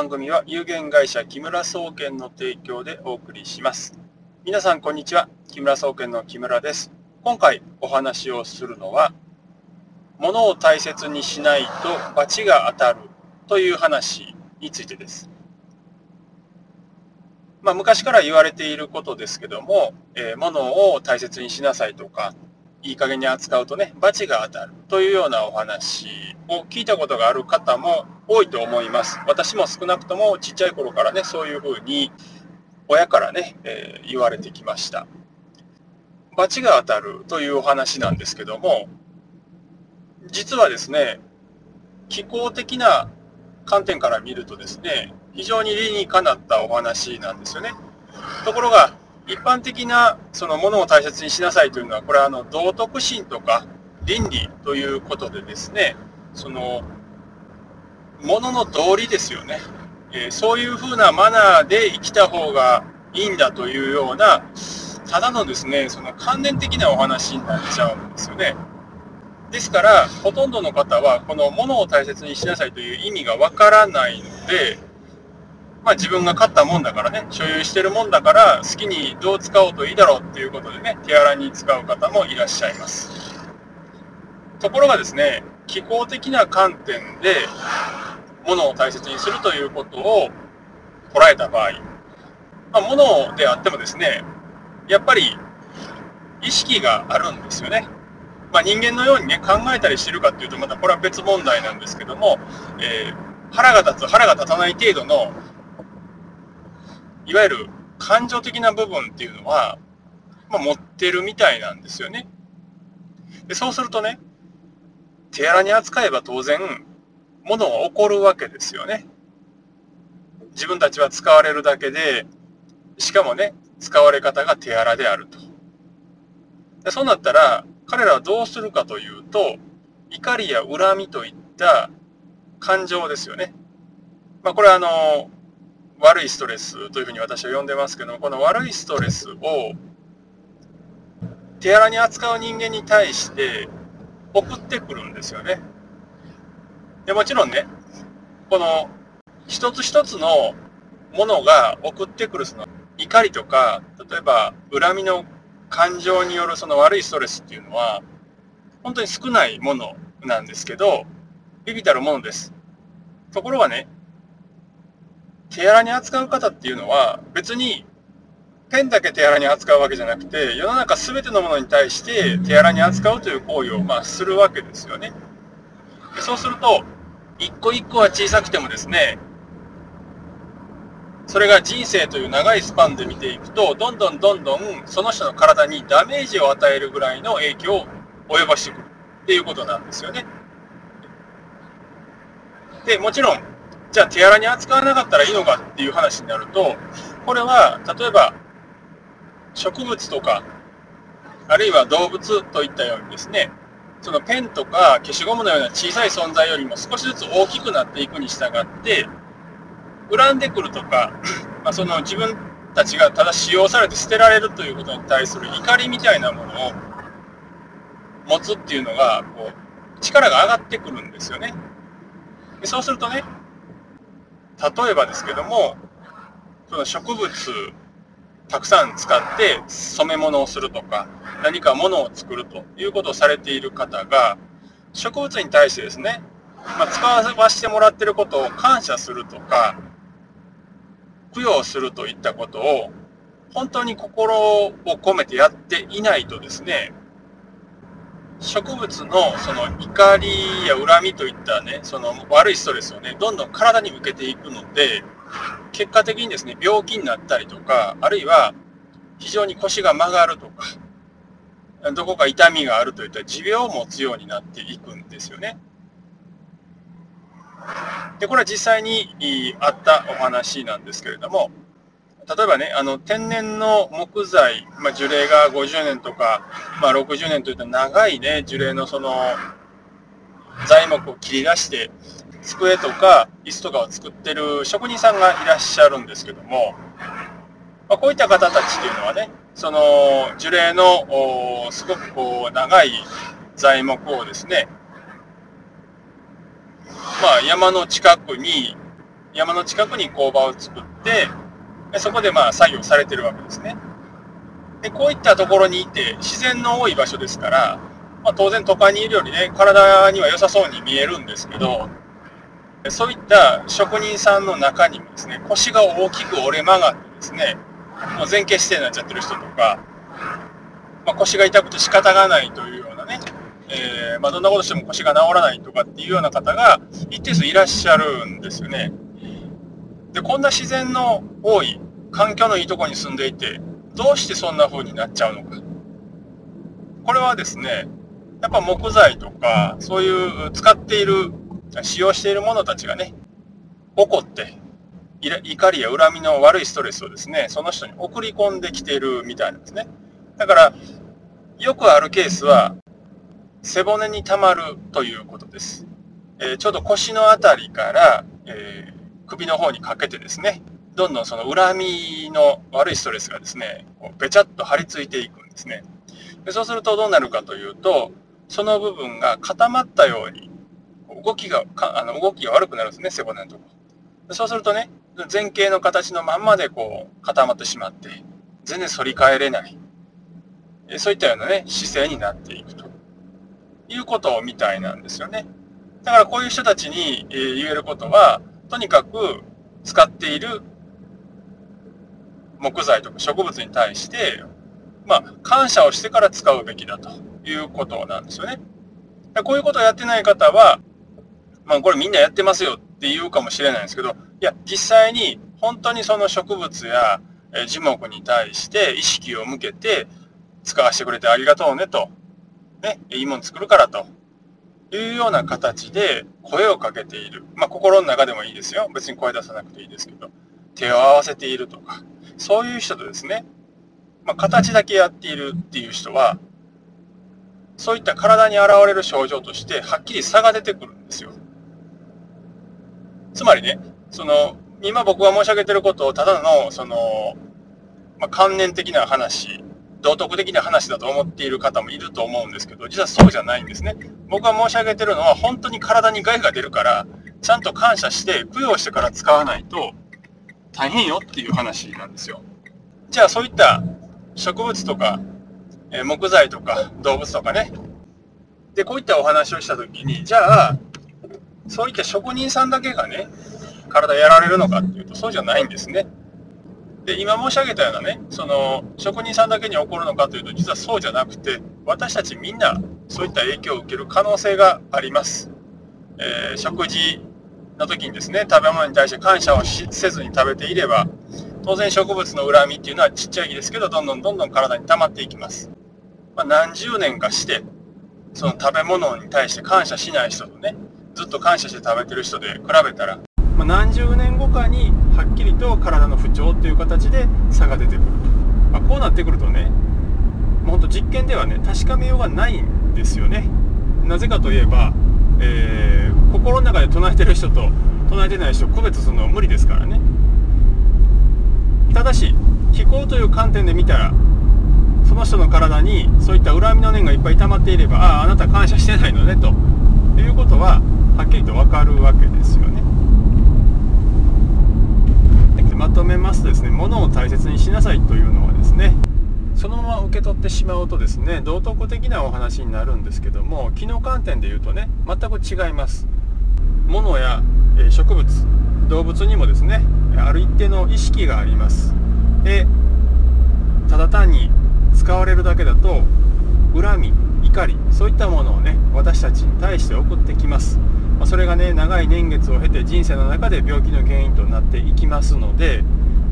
番組は有限会社木村総研の提供でお送りします。皆さんこんにちは。木村総研の木村です。今回お話をするのは、物を大切にしないと罰が当たるという話についてです。まあ、昔から言われていることですけども、えー、物を大切にしなさいとか、いい加減に扱うとね、罰が当たるというようなお話を聞いたことがある方も多いと思います。私も少なくともちっちゃい頃からね、そういうふうに親からね、えー、言われてきました。罰が当たるというお話なんですけども、実はですね、気候的な観点から見るとですね、非常に理にかなったお話なんですよね。ところが、一般的なそのものを大切にしなさいというのは、これはあの道徳心とか倫理ということでですね、その、ものの道理ですよね。えー、そういうふうなマナーで生きた方がいいんだというような、ただのですね、その関連的なお話になっちゃうんですよね。ですから、ほとんどの方は、このものを大切にしなさいという意味がわからないので、まあ自分が買ったもんだからね、所有してるもんだから、好きにどう使おうといいだろうっていうことでね、手洗に使う方もいらっしゃいます。ところがですね、気候的な観点で、物を大切にするということを捉えた場合、まあ、物であってもですね、やっぱり意識があるんですよね。まあ、人間のようにね、考えたりしてるかっていうと、またこれは別問題なんですけども、えー、腹が立つ、腹が立たない程度の、いわゆる感情的な部分っていうのは、まあ、持ってるみたいなんですよね。でそうするとね、手荒に扱えば当然、物は起こるわけですよね。自分たちは使われるだけで、しかもね、使われ方が手荒であると。でそうなったら、彼らはどうするかというと、怒りや恨みといった感情ですよね。まあ、これはあの、悪いストレスというふうに私は呼んでますけども、この悪いストレスを手荒に扱う人間に対して送ってくるんですよね。でもちろんね、この一つ一つのものが送ってくるその怒りとか、例えば恨みの感情によるその悪いストレスっていうのは、本当に少ないものなんですけど、ビビたるものです。ところがね、手荒に扱う方っていうのは、別にペンだけ手荒に扱うわけじゃなくて、世の中全てのものに対して手荒に扱うという行為を、まあ、するわけですよね。そうすると、一個一個は小さくてもですね、それが人生という長いスパンで見ていくと、どんどんどんどんその人の体にダメージを与えるぐらいの影響を及ぼしてくるっていうことなんですよね。で、もちろん、じゃあ手荒に扱わなかったらいいのかっていう話になると、これは、例えば、植物とか、あるいは動物といったようにですね、そのペンとか消しゴムのような小さい存在よりも少しずつ大きくなっていくに従って、恨んでくるとか、まあ、その自分たちがただ使用されて捨てられるということに対する怒りみたいなものを持つっていうのが、こう、力が上がってくるんですよね。でそうするとね、例えばですけども、その植物たくさん使って染め物をするとか、何か物を作るということをされている方が、植物に対してですね、まあ、使わせてもらっていることを感謝するとか、供養するといったことを本当に心を込めてやっていないとですね、植物のその怒りや恨みといったね、その悪いストレスをね、どんどん体に向けていくので、結果的にですね、病気になったりとか、あるいは非常に腰が曲がるとか、どこか痛みがあるといった持病を持つようになっていくんですよね。で、これは実際にあったお話なんですけれども、例えばね、あの、天然の木材、まあ、樹齢が50年とか、まあ、60年といった長いね、樹齢のその、材木を切り出して、机とか椅子とかを作ってる職人さんがいらっしゃるんですけども、まあ、こういった方たちっていうのはね、その樹齢のすごくこう長い材木をですね、まあ、山の近くに山の近くに工場を作ってそこでまあ作業されてるわけですね。でこういったところにいて自然の多い場所ですから、まあ、当然都会にいるよりね体には良さそうに見えるんですけどそういった職人さんの中にもですね腰が大きく折れ曲がってですねもう前傾姿勢になっちゃってる人とか、まあ、腰が痛くて仕方がないというようなね、えー、まあ、どんなことしても腰が治らないとかっていうような方が一定数いらっしゃるんですよね。でこんな自然の多い環境のいいとこに住んでいてどうしてそんな風になっちゃうのかこれはですねやっぱ木材とかそういう使っている使用している者たちがね怒って怒りや恨みの悪いストレスをですねその人に送り込んできているみたいなんですね。だからよくあるケースは背骨にたまるということです、えー、ちょうど腰の辺りから、えー、首の方にかけてですねどんどんその恨みの悪いストレスがですね、こうべちゃっと張り付いていくんですね。でそうするとどうなるかというと、その部分が固まったように、動きが、かあの動きが悪くなるんですね、背骨のところ。そうするとね、前傾の形のまんまでこう固まってしまって、全然反り返れない。そういったようなね、姿勢になっていくということみたいなんですよね。だからこういう人たちに言えることは、とにかく使っている木材とか植物に対して、まあ、感謝をしてから使うべきだということなんですよね。こういうことをやってない方は、まあ、これみんなやってますよって言うかもしれないんですけど、いや、実際に本当にその植物や樹木に対して意識を向けて使わせてくれてありがとうねと、ね、いいもん作るからというような形で声をかけている。まあ、心の中でもいいですよ。別に声出さなくていいですけど。手を合わせているとか、そういう人とですね、まあ、形だけやっているっていう人は、そういった体に現れる症状として、はっきり差が出てくるんですよ。つまりね、その、今僕が申し上げてることを、ただの、その、まあ、観念的な話、道徳的な話だと思っている方もいると思うんですけど、実はそうじゃないんですね。僕が申し上げてるのは、本当に体に害が出るから、ちゃんと感謝して、供養してから使わないと、大変よっていう話なんですよ。じゃあそういった植物とか、え木材とか動物とかね。で、こういったお話をしたときに、じゃあ、そういった職人さんだけがね、体やられるのかっていうと、そうじゃないんですね。で、今申し上げたようなね、その、職人さんだけに起こるのかというと、実はそうじゃなくて、私たちみんな、そういった影響を受ける可能性があります。えー、食事の時にですね、食べ物に対して感謝をせずに食べていれば、当然植物の恨みっていうのはちっちゃい木ですけど、どんどんどんどん体に溜まっていきます。まあ、何十年かして、その食べ物に対して感謝しない人とね、ずっと感謝して食べてる人で比べたら、まあ、何十年後かにはっきりと体の不調っていう形で差が出てくると。まあ、こうなってくるとね、もうほんと実験ではね、確かめようがないんですよね。なぜかといえば、えー、心の中で唱えてる人と唱えてない人を区別するのは無理ですからねただし気候という観点で見たらその人の体にそういった恨みの念がいっぱい溜まっていればあああなた感謝してないのねということははっきりと分かるわけですよね。まとめますとですね物を大切にしなさいというのはですねそのまま受け取ってしまうとですね道徳的なお話になるんですけども機能観点で言うとね全く違います。物や植物動物にもですねある一定の意識があります。でただ単に使われるだけだと恨み怒りそういったものをね私たちに対して送ってきます。まあ、それがね長い年月を経て人生の中で病気の原因となっていきますので、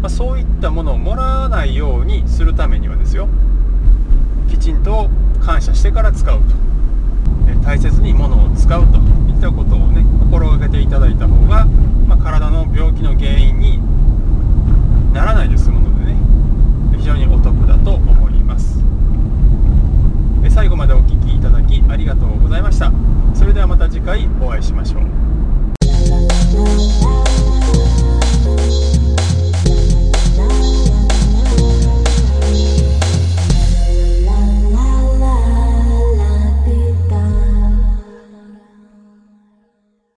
まあ、そういったものをもらわないようにするためにはですよきちんと感謝してから使うと。大切にものを使うと。いったことをね心がけていただいた方が、まあ、体の病気の原因にならないで済むのでね非常にお得だと思います。最後までお聴きいただき